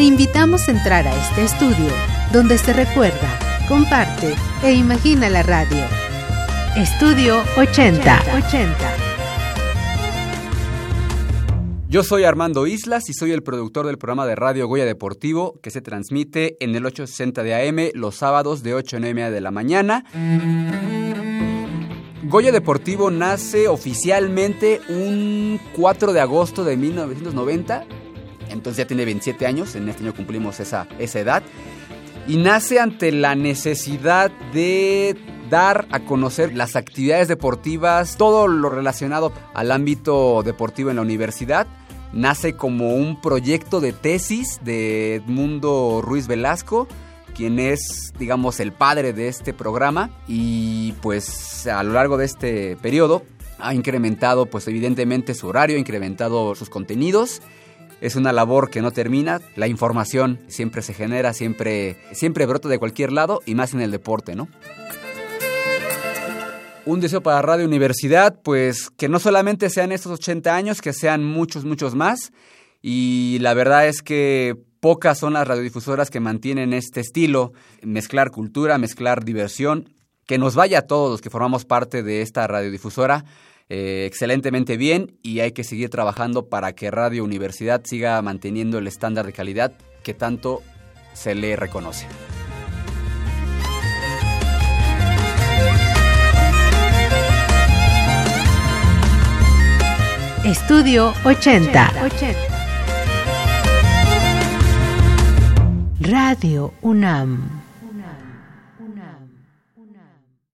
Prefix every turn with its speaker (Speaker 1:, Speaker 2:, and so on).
Speaker 1: Te invitamos a entrar a este estudio donde se recuerda, comparte e imagina la radio. Estudio 80. 80.
Speaker 2: Yo soy Armando Islas y soy el productor del programa de Radio Goya Deportivo que se transmite en el 860 de AM los sábados de 8 a 9 de la mañana. Goya Deportivo nace oficialmente un 4 de agosto de 1990, entonces ya tiene 27 años, en este año cumplimos esa, esa edad, y nace ante la necesidad de dar a conocer las actividades deportivas, todo lo relacionado al ámbito deportivo en la universidad. Nace como un proyecto de tesis de Edmundo Ruiz Velasco, quien es, digamos, el padre de este programa y pues a lo largo de este periodo ha incrementado pues evidentemente su horario, ha incrementado sus contenidos. Es una labor que no termina, la información siempre se genera, siempre, siempre brota de cualquier lado y más en el deporte, ¿no? Un deseo para Radio Universidad, pues que no solamente sean estos 80 años, que sean muchos, muchos más. Y la verdad es que pocas son las radiodifusoras que mantienen este estilo, mezclar cultura, mezclar diversión, que nos vaya a todos los que formamos parte de esta radiodifusora eh, excelentemente bien y hay que seguir trabajando para que Radio Universidad siga manteniendo el estándar de calidad que tanto se le reconoce.
Speaker 1: Estudio 80. Radio UNAM.